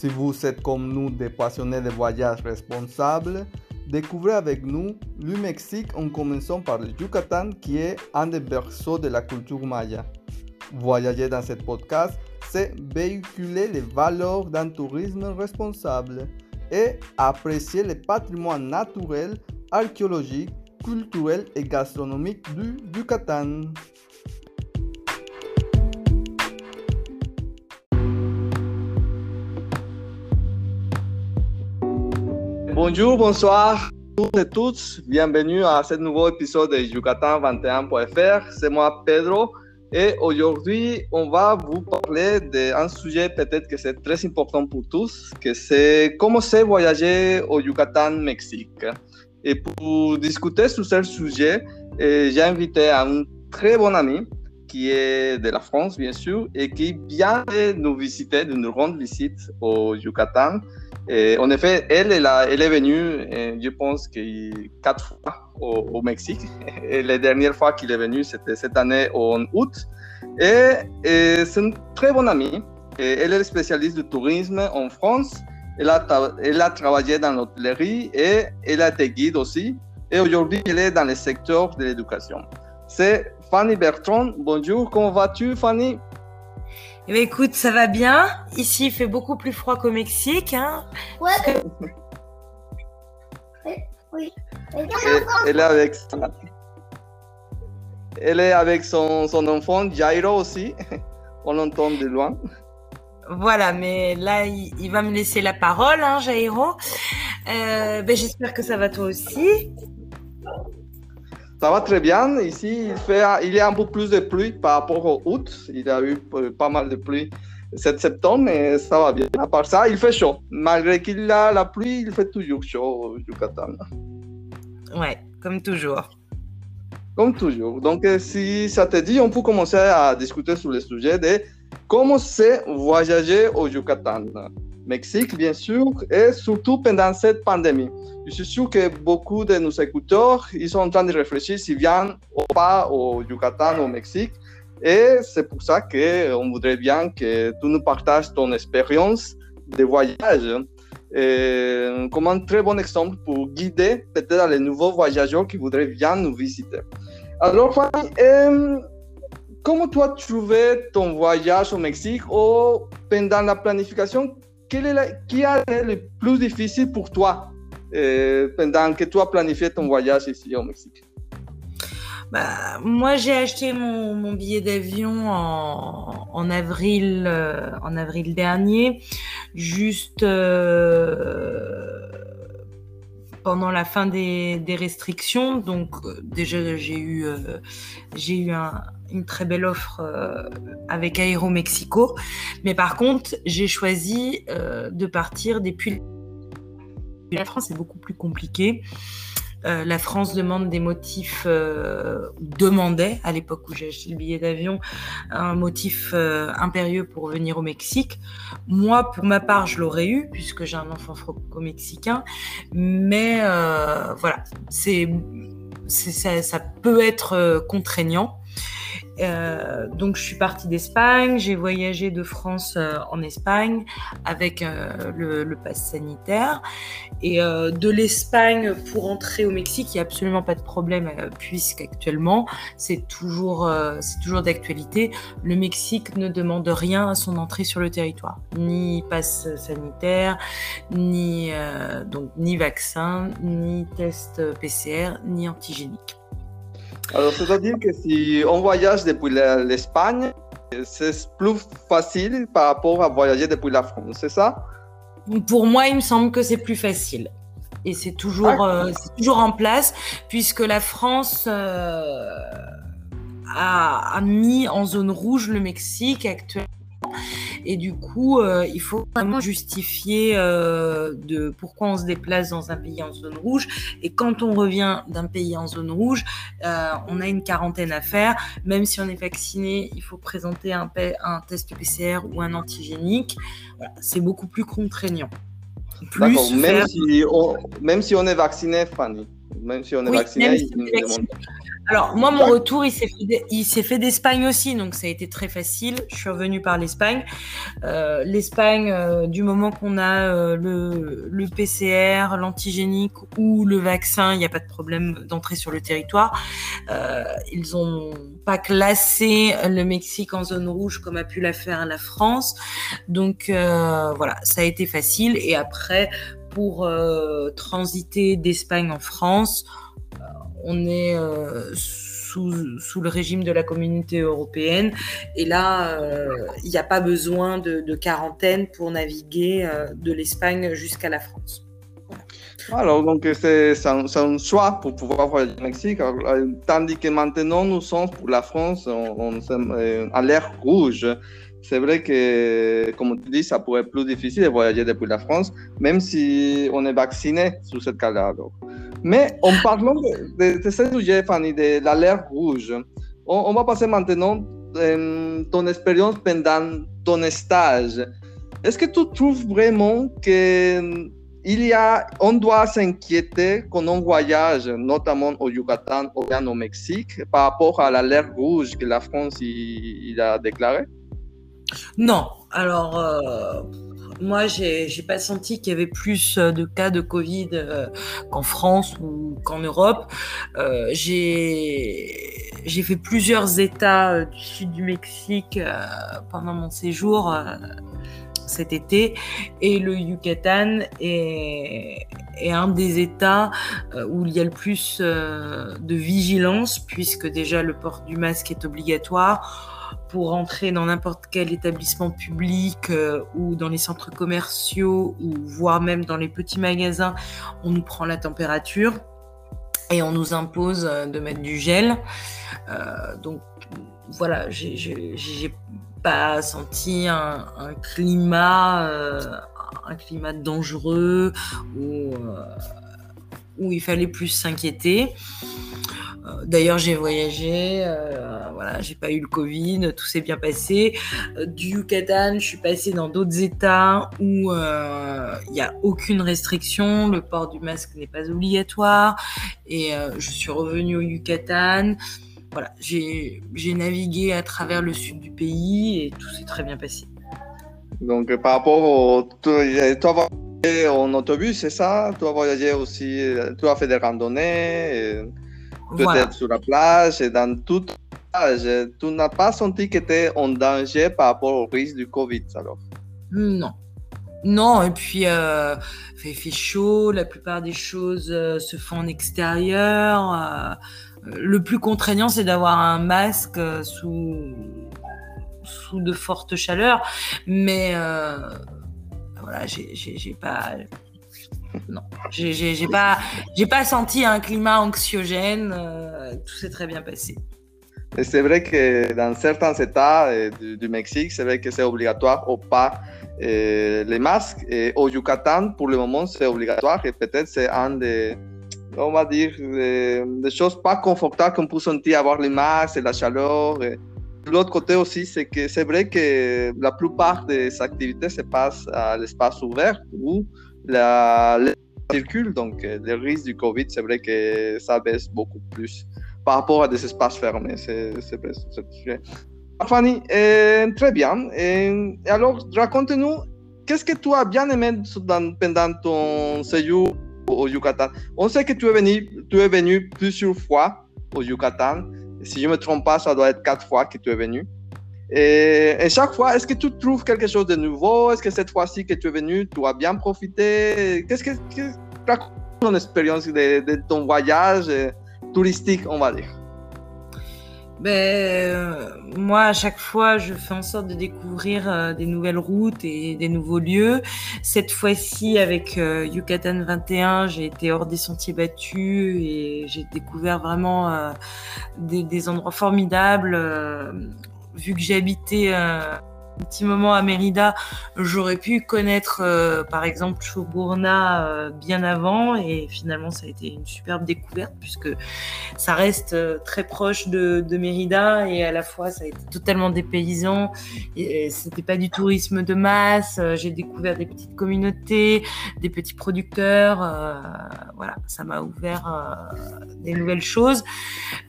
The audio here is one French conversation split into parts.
Si vous êtes comme nous des passionnés de voyages responsables, découvrez avec nous le Mexique en commençant par le Yucatan qui est un des berceaux de la culture maya. Voyager dans ce podcast, c'est véhiculer les valeurs d'un tourisme responsable et apprécier le patrimoine naturel, archéologique, culturel et gastronomique du Yucatan. Bonjour, bonsoir toutes et tous. Bienvenue à ce nouveau épisode de Yucatan21.fr. C'est moi, Pedro. Et aujourd'hui, on va vous parler d'un sujet peut-être que c'est très important pour tous, que c'est comment c'est voyager au Yucatan, Mexique. Et pour discuter sur ce sujet, eh, j'ai invité un très bon ami qui est de la France, bien sûr, et qui vient de nous visiter, de nous rendre visite au Yucatan. En effet, elle, est venue, je pense, quatre fois au, Mexique. Et la dernière fois qu'il est venu, c'était cette année en août. Et, c'est une très bonne amie. Elle est spécialiste du tourisme en France. Elle a, elle a travaillé dans l'hôtellerie et elle a été guide aussi. Et aujourd'hui, elle est dans le secteur de l'éducation. C'est Fanny Bertrand. Bonjour, comment vas-tu, Fanny? Eh bien, écoute, ça va bien. Ici, il fait beaucoup plus froid qu'au Mexique. Hein, ouais. Oui. oui. Elle, est avec, elle est avec son, son enfant, Jairo aussi. On l'entend de loin. Voilà, mais là, il, va me laisser la parole, hein, Jairo. Euh, ben, J'espère que ça va toi aussi. Ça va très bien. Ici, il, fait, il y a un peu plus de pluie par rapport au août. Il y a eu pas mal de pluie cette septembre, mais ça va bien. À part ça, il fait chaud. Malgré qu'il a la pluie, il fait toujours chaud au Yucatan. Ouais, comme toujours. Comme toujours. Donc, euh, si ça te dit, on peut commencer à discuter sur le sujet de comment c'est voyager au Yucatan. Mexique, bien sûr, et surtout pendant cette pandémie. Je suis sûr que beaucoup de nos écouteurs, ils sont en train de réfléchir s'ils viennent ou pas au Yucatan, au Mexique. Et c'est pour ça qu'on voudrait bien que tu nous partages ton expérience de voyage comme un très bon exemple pour guider peut-être les nouveaux voyageurs qui voudraient bien nous visiter. Alors, Fanny, euh, comment tu as trouvé ton voyage au Mexique ou pendant la planification, quel est qui a été le plus difficile pour toi euh, pendant que tu as planifié ton voyage ici au Mexique? Bah, moi, j'ai acheté mon, billet d'avion en, en, avril, euh, en avril dernier, juste euh, pendant la fin des, restrictions. Donc, euh, déjà, j'ai eu, j'ai eu un, une très belle offre avec Aéromexico. Mais par contre, j'ai choisi de partir depuis la France, c'est beaucoup plus compliqué. Euh, la France demande des motifs, euh, demandait à l'époque où j'ai acheté le billet d'avion, un motif euh, impérieux pour venir au Mexique. Moi, pour ma part, je l'aurais eu puisque j'ai un enfant franco-mexicain, mais voilà, c'est ça, peut être contraignant. Euh, donc je suis partie d'Espagne, j'ai voyagé de France euh, en Espagne avec euh, le, le pass sanitaire. Et de l'Espagne pour entrer au Mexique, il n'y a absolument pas de problème puisqu'actuellement c'est toujours, c'est toujours d'actualité. Le Mexique ne demande rien à son entrée sur le territoire, ni passe sanitaire, ni, donc, ni vaccin, ni test PCR, ni antigénique. Alors, c'est-à-dire que si on voyage depuis l'Espagne, c'est plus facile par rapport à voyager depuis la France, c'est ça? Pour moi, il me semble que c'est plus facile. Et c'est toujours, euh, toujours en place, puisque la France euh, a, a, mis en zone rouge le Mexique actuellement. Et du coup, euh, il faut vraiment justifier euh, de pourquoi on se déplace dans un pays en zone rouge. Et quand on revient d'un pays en zone rouge, euh, on a une quarantaine à faire. Même si on est vacciné, il faut présenter un, un test PCR ou un antigénique. Voilà, c'est beaucoup plus contraignant. Plus même, si on, même si on est vacciné, Fanny. Même si on est vacciné, il demande. Alors, moi, mon retour, il s'est fait, d'Espagne aussi, donc ça a été très facile. Je suis revenue par l'Espagne. Euh, L'Espagne, euh, du moment qu'on a euh, le, le, PCR, l'antigénique ou le vaccin, il n'y a pas de problème d'entrée sur le territoire. Ils n'ont pas classé le Mexique en zone rouge comme a pu la faire la France. Donc, voilà, ça a été facile. Et après, pour transiter d'Espagne en France, on est euh, sous, le régime de la communauté européenne. Et là, euh, il n'y a pas besoin de, quarantaine pour naviguer euh, de l'Espagne jusqu'à la France. Alors, donc, c'est un, choix pour pouvoir voyager au Mexique. tandis que maintenant, nous sommes pour la France on, à l'air rouge. C'est vrai que, comme tu dis, ça pourrait être plus difficile de voyager depuis la France, même si on est vacciné sur cette cas-là. Mais en parlant de, de, ce sujet, Fanny, de l'alerte rouge, on, va passer maintenant à ton expérience pendant ton stage. Est-ce que tu trouves vraiment que il y a, on doit s'inquiéter quand on voyage, notamment au Yucatan ou bien au Mexique, par rapport à l'alerte rouge que la France il, a déclaré Non. Alors, euh, moi, j'ai pas senti qu'il y avait plus euh, de cas de Covid euh, qu'en France ou qu'en Europe. J'ai fait plusieurs États du sud du Mexique pendant mon séjour cet été et le Yucatan est un des États où il y a le plus de vigilance puisque déjà le port du masque est obligatoire pour entrer dans n'importe quel établissement public euh, ou dans les centres commerciaux ou voire même dans les petits magasins, on nous prend la température et on nous impose euh, de mettre du gel. Euh, donc voilà, j'ai pas senti un, climat, un climat dangereux ou où il fallait plus s'inquiéter. Euh, d'ailleurs, j'ai voyagé, euh, voilà, j'ai pas eu le Covid, tout s'est bien passé. Euh, du Yucatan, je suis passée dans d'autres États où il n'y a aucune restriction, le port du masque n'est pas obligatoire, et je suis revenue au Yucatan. Voilà, j'ai navigué à travers le sud du pays et tout s'est très bien passé. Donc, par rapport au. Toi, en autobus, c'est ça Tu as voyagé aussi, tu as fait des randonnées peut-être sur la plage et dans toute plage. Tu n'as pas senti que tu étais en danger par rapport au risque du Covid alors? Non. Non, et puis euh, il fait chaud, la plupart des choses euh, se font en extérieur. Euh, le plus contraignant, c'est d'avoir un masque sous, sous de fortes chaleurs. Mais voilà, j'ai pas pas, senti un climat anxiogène. Euh, tout s'est très bien passé. C'est vrai que dans certains États euh, du, Mexique, c'est vrai que c'est obligatoire ou pas euh, les masques. Au Yucatan, pour le moment, c'est obligatoire et peut-être c'est un des, on va dire, des, choses pas confortables qu'on peut sentir avoir les masques et la chaleur. L'autre côté aussi, c'est que c'est vrai que la plupart des activités se passent à l'espace ouvert où la, circule, donc euh, le risque du Covid, c'est vrai que ça baisse beaucoup plus par rapport à des espaces fermés. C'est Fanny, euh, très bien. Et, alors, raconte-nous, qu'est-ce que tu as bien aimé pendant ton séjour au Yucatan On sait que tu es venu, tu es venu plusieurs fois au Yucatan. Si je ne me trompe pas, ça doit être quatre fois que tu es venu. Et, chaque fois, est-ce que tu trouves quelque chose de nouveau? Est-ce que cette fois-ci que tu es venu, tu as bien profité? Qu'est-ce que, tu ton expérience de, ton voyage euh, touristique, on va dire ben, euh, moi, à chaque fois, je fais en sorte de découvrir euh, des nouvelles routes et des nouveaux lieux. Cette fois-ci, avec Yucatan 21, j'ai été hors des sentiers battus et j'ai découvert vraiment des, des, endroits formidables vu que j'habitais euh, petit moment à Mérida, j'aurais pu connaître euh, par exemple Chogourna euh, bien avant et finalement ça a été une superbe découverte puisque ça reste euh, très proche de, de, Mérida et à la fois ça a été totalement dépaysant et c'était pas du tourisme de masse, j'ai découvert des petites communautés, des petits producteurs, voilà, ça m'a ouvert des nouvelles choses.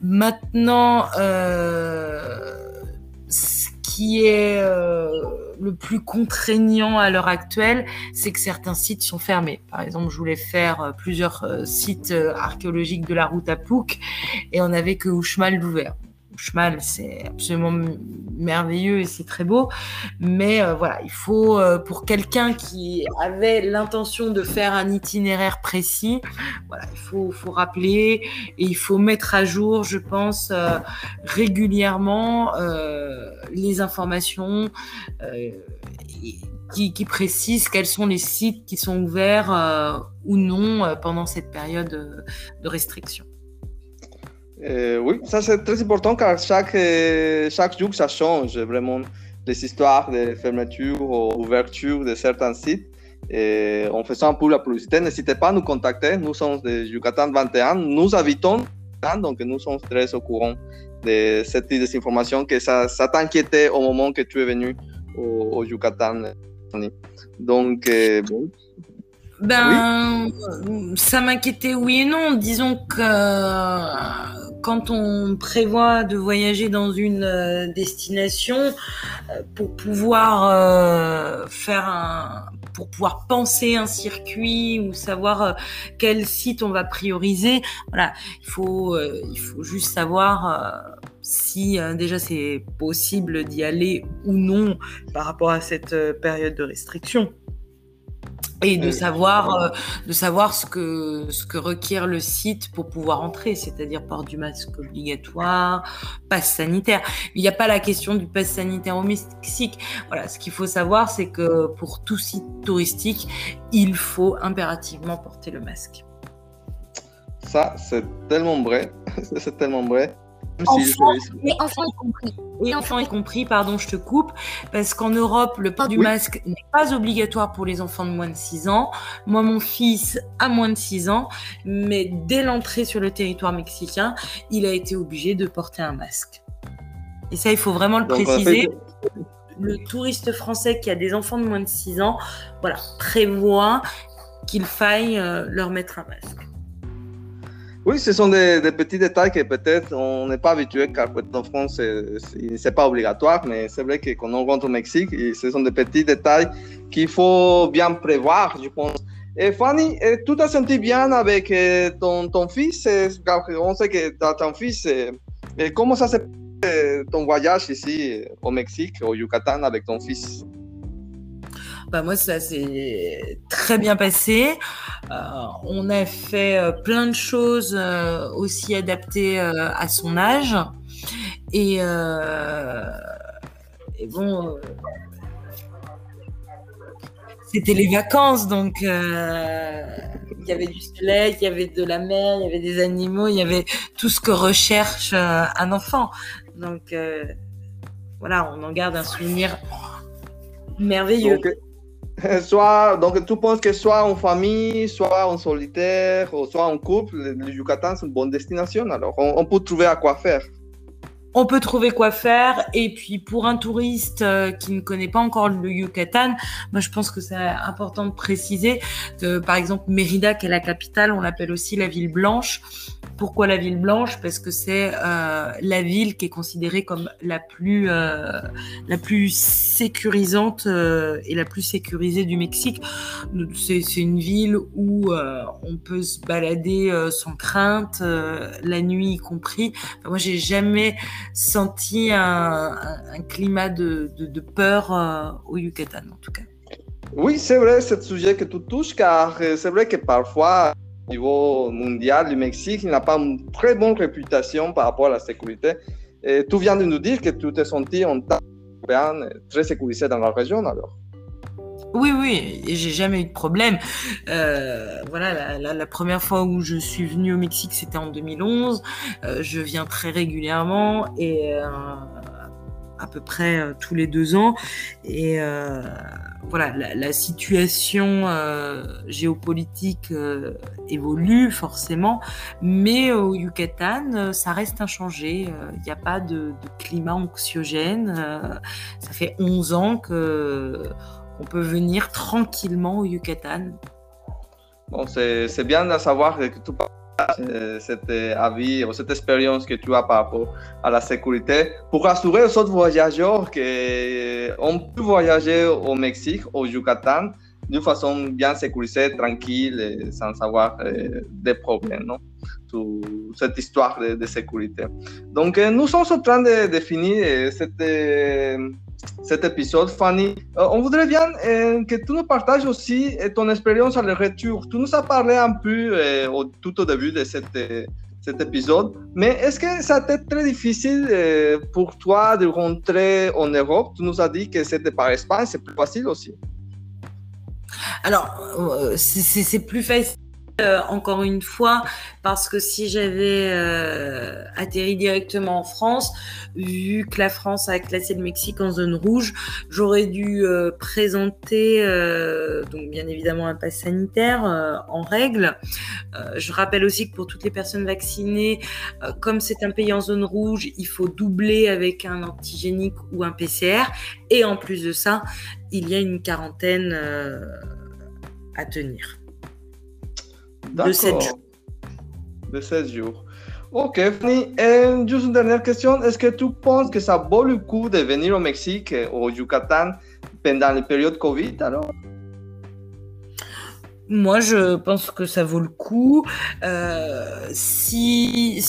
Maintenant, ce est euh, le plus contraignant à l'heure actuelle, c'est que certains sites sont fermés. Par exemple, je voulais faire euh, plusieurs euh, sites archéologiques de la route à Pouc et on n'avait que Uxmal d'ouvert. Chemal, c'est absolument merveilleux et c'est très beau. Mais euh, voilà, il faut, euh, pour quelqu'un qui avait l'intention de faire un itinéraire précis, voilà, il faut, faut rappeler et il faut mettre à jour, je pense, euh, régulièrement les informations qui, qui, précisent quels sont les sites qui sont ouverts ou non pendant cette période de restriction. Euh, oui, ça c'est très important car chaque, euh, chaque jour ça change vraiment les histoires de fermeture ou ouverture de certains sites. Et en faisant pour la publicité, n'hésitez pas à nous contacter. Nous sommes de Yucatan 21. Nous habitons donc nous sommes très au courant de cette désinformation que ça, ça t'inquiétait au moment que tu es venu au, au Yucatan. Donc, euh, bon, ben, ça m'inquiétait oui et non. Disons que quand on prévoit de voyager dans une euh, destination, euh, pour pouvoir euh, faire un, pour pouvoir penser un circuit ou savoir quel site on va prioriser, voilà, il faut, il faut juste savoir si déjà c'est possible d'y aller ou non par rapport à cette période de restriction et de savoir euh, de savoir ce que ce que requiert le site pour pouvoir entrer, c'est-à-dire port du masque obligatoire, passe sanitaire. Il n'y a pas la question du passe sanitaire au Mexique. Voilà, ce qu'il faut savoir, c'est que pour tout site touristique, il faut impérativement porter le masque. Ça, c'est tellement vrai. c'est tellement vrai. Enfants, mais enfants y compris. Et enfants y compris, pardon, je te coupe, parce qu'en Europe, le port du masque n'est pas obligatoire pour les enfants de moins de 6 ans. Moi, mon fils a moins de 6 ans, mais dès l'entrée sur le territoire mexicain, il a été obligé de porter un masque. Et ça, il faut vraiment le préciser. Le touriste français qui a des enfants de moins de 6 ans, voilà, prévoit qu'il faille euh, leur mettre un masque. Oui, ce sont des, petits détails que peut-être on n'est pas habitué car en France, ce n'est pas obligatoire, mais c'est vrai que quand on rentre au Mexique, ce sont des petits détails qu'il faut bien prévoir, je pense. Et Fanny, tu t'as senti bien avec euh, ton, ton fils? On sait que tu as ton fils. Comment ça s'est passé ton voyage ici au Mexique, au Yucatan, avec ton fils? Bah moi ça s'est très bien passé. Euh, on a fait euh, plein de choses euh, aussi adaptées à son âge. Et, et bon, c'était les vacances, donc il y avait du soleil, il y avait de la mer, il y avait des animaux, il y avait tout ce que recherche un enfant. Donc voilà, on en garde un souvenir merveilleux. soit, donc tu penses que soit en famille, soit en solitaire, soit en couple, le Yucatan c'est une bonne destination. Alors, on, peut trouver à quoi faire. On peut trouver quoi faire. Et puis, pour un touriste euh, qui ne connaît pas encore le Yucatan, moi, je pense que c'est important de préciser par exemple, Mérida, qui est la capitale, on l'appelle aussi la ville blanche. Pourquoi la ville blanche? Parce que c'est euh, la ville qui est considérée comme la plus euh, la plus sécurisante euh, et la plus sécurisée du Mexique. C'est une ville où on peut se balader sans crainte, la nuit y compris. Enfin, moi, j'ai jamais senti un, climat de, peur au Yucatan, en tout cas. Oui, c'est vrai, c'est sujet que tu touches, car c'est vrai que parfois niveau mondial, le Mexique n'a pas une très bonne réputation par rapport à la sécurité. Et tu viens de nous dire que tu t'es senti en tant très sécurisé dans la région alors. Oui, oui, j'ai jamais eu de problème. Euh, voilà, la, première fois où je suis venue au Mexique, c'était en 2011. Euh, je viens très régulièrement et euh, à peu près tous les deux ans. Et voilà, la, situation géopolitique évolue forcément, mais au Yucatan, ça reste inchangé. Il n'y a pas de, climat anxiogène. ça fait 11 ans que on peut venir tranquillement au Yucatan. Bon, c'est bien de savoir que parles cet avis ou cette expérience que tu as par rapport à la sécurité pour rassurer les autres voyageurs qu'on peut voyager au Mexique, au Yucatan, d'une façon bien sécurisée, tranquille, sans avoir euh, des problèmes. Non? Cette histoire de, sécurité. Donc, euh, nous sommes en train de, de finir euh, cette cet épisode, Fanny. Euh, on voudrait bien euh, que tu nous partages aussi euh, ton expérience à le retour. Tu nous as parlé un peu au, tout au début de cet épisode, mais est-ce que ça a été très difficile pour toi de rentrer en Europe? Tu nous as dit que c'était par Espagne, c'est plus facile aussi. Alors, c'est plus facile euh, encore une fois, parce que si j'avais euh, atterri directement en France, vu que la France a classé le Mexique en zone rouge, j'aurais dû euh, présenter donc bien évidemment un pass sanitaire en règle. je rappelle aussi que pour toutes les personnes vaccinées, comme c'est un pays en zone rouge, il faut doubler avec un antigénique ou un PCR. Et en plus de ça, il y a une quarantaine à tenir de 7 jours. De 7 jours. Ok, Fanny. Et juste une dernière question. Est-ce que tu penses que ça vaut le coup de venir au Mexique, au Yucatan, pendant la période Covid alors? Moi, je pense que ça vaut le coup. Euh, si,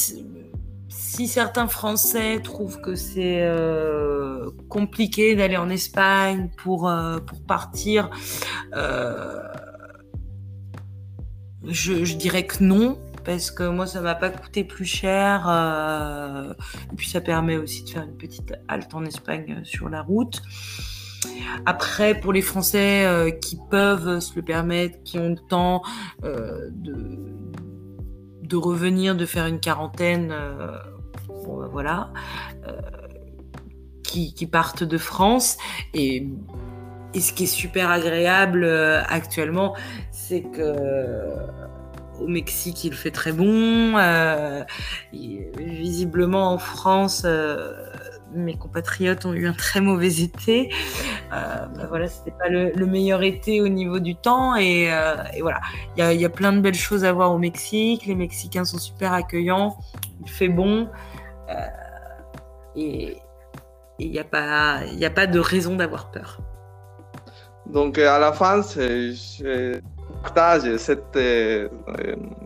si certains Français trouvent que c'est euh, compliqué d'aller en Espagne pour, euh, pour partir, je, dirais que non, parce que moi, ça m'a pas coûté plus cher. Euh, et puis, ça permet aussi de faire une petite halte en Espagne euh, sur la route. Après, pour les Français euh, qui peuvent se le permettre, qui ont le temps de, revenir, de faire une quarantaine, ben voilà, qui, partent de France. Et, ce qui est super agréable actuellement, c'est que au Mexique, il fait très bon. Euh, visiblement, en France, euh, mes compatriotes ont eu un très mauvais été. Euh, bah voilà, c'était pas le, meilleur été au niveau du temps. Et, voilà, il y a, plein de belles choses à voir au Mexique. Les Mexicains sont super accueillants. Il fait bon. et il n'y a, pas, a pas de raison d'avoir peur. Donc à la fin, c'est partage cet euh,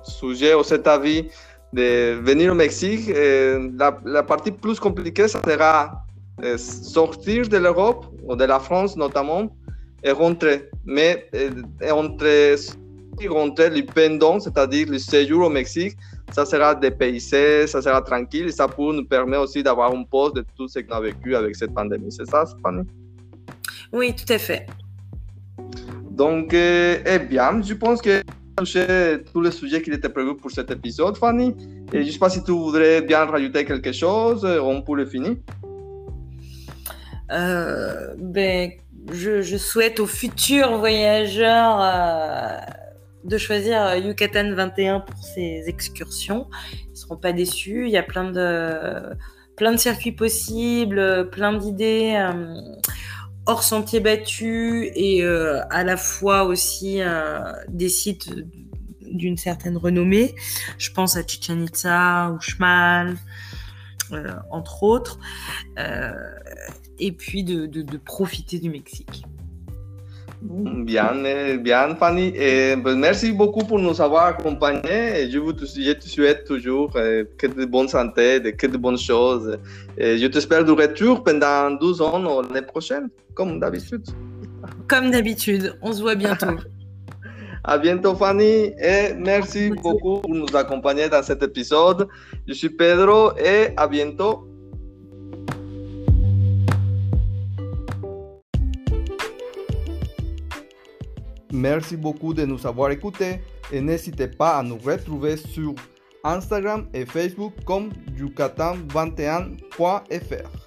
sujet ou cet avis de venir au Mexique, euh, la, partie plus compliquée, ça sera euh, sortir de l'Europe, ou de la France notamment, et rentrer. Mais entre rentrer le pendant, c'est-à-dire le séjour au Mexique, ça sera dépaysé, ça sera tranquille, et ça peut nous permettre aussi d'avoir un poste de tout ce qu'on a vécu avec cette pandémie. C'est ça, Fanny Oui, tout à fait. Donc, euh, eh bien, je pense que touché tous les sujets qui étaient prévus pour cet épisode, Fanny. Et je ne sais pas si tu voudrais bien rajouter quelque chose, euh, on le finir. Euh, ben, je, souhaite aux futurs voyageurs de choisir Yucatan 21 pour ses excursions. Ils ne seront pas déçus. Il y a plein de, plein de circuits possibles, plein d'idées hors sentier battu et euh, à la fois aussi euh, des sites d'une certaine renommée. Je pense à Chichen Itza ou euh, entre autres. et puis de, profiter du Mexique. Bien, bien, Fanny. Et, ben, merci beaucoup pour nous avoir accompagnés. Je, vous, je te souhaite toujours que de bonne santé, que de bonnes choses. Et je t'espère de retour pendant 12 ans l'année prochaine comme d'habitude. Comme d'habitude, on se voit bientôt. à bientôt Fanny et merci beaucoup pour nous accompagner dans cet épisode. Je suis Pedro et à bientôt. Merci beaucoup de nous avoir écoutés et n'hésitez pas à nous retrouver sur Instagram et Facebook comme yucatan21.fr.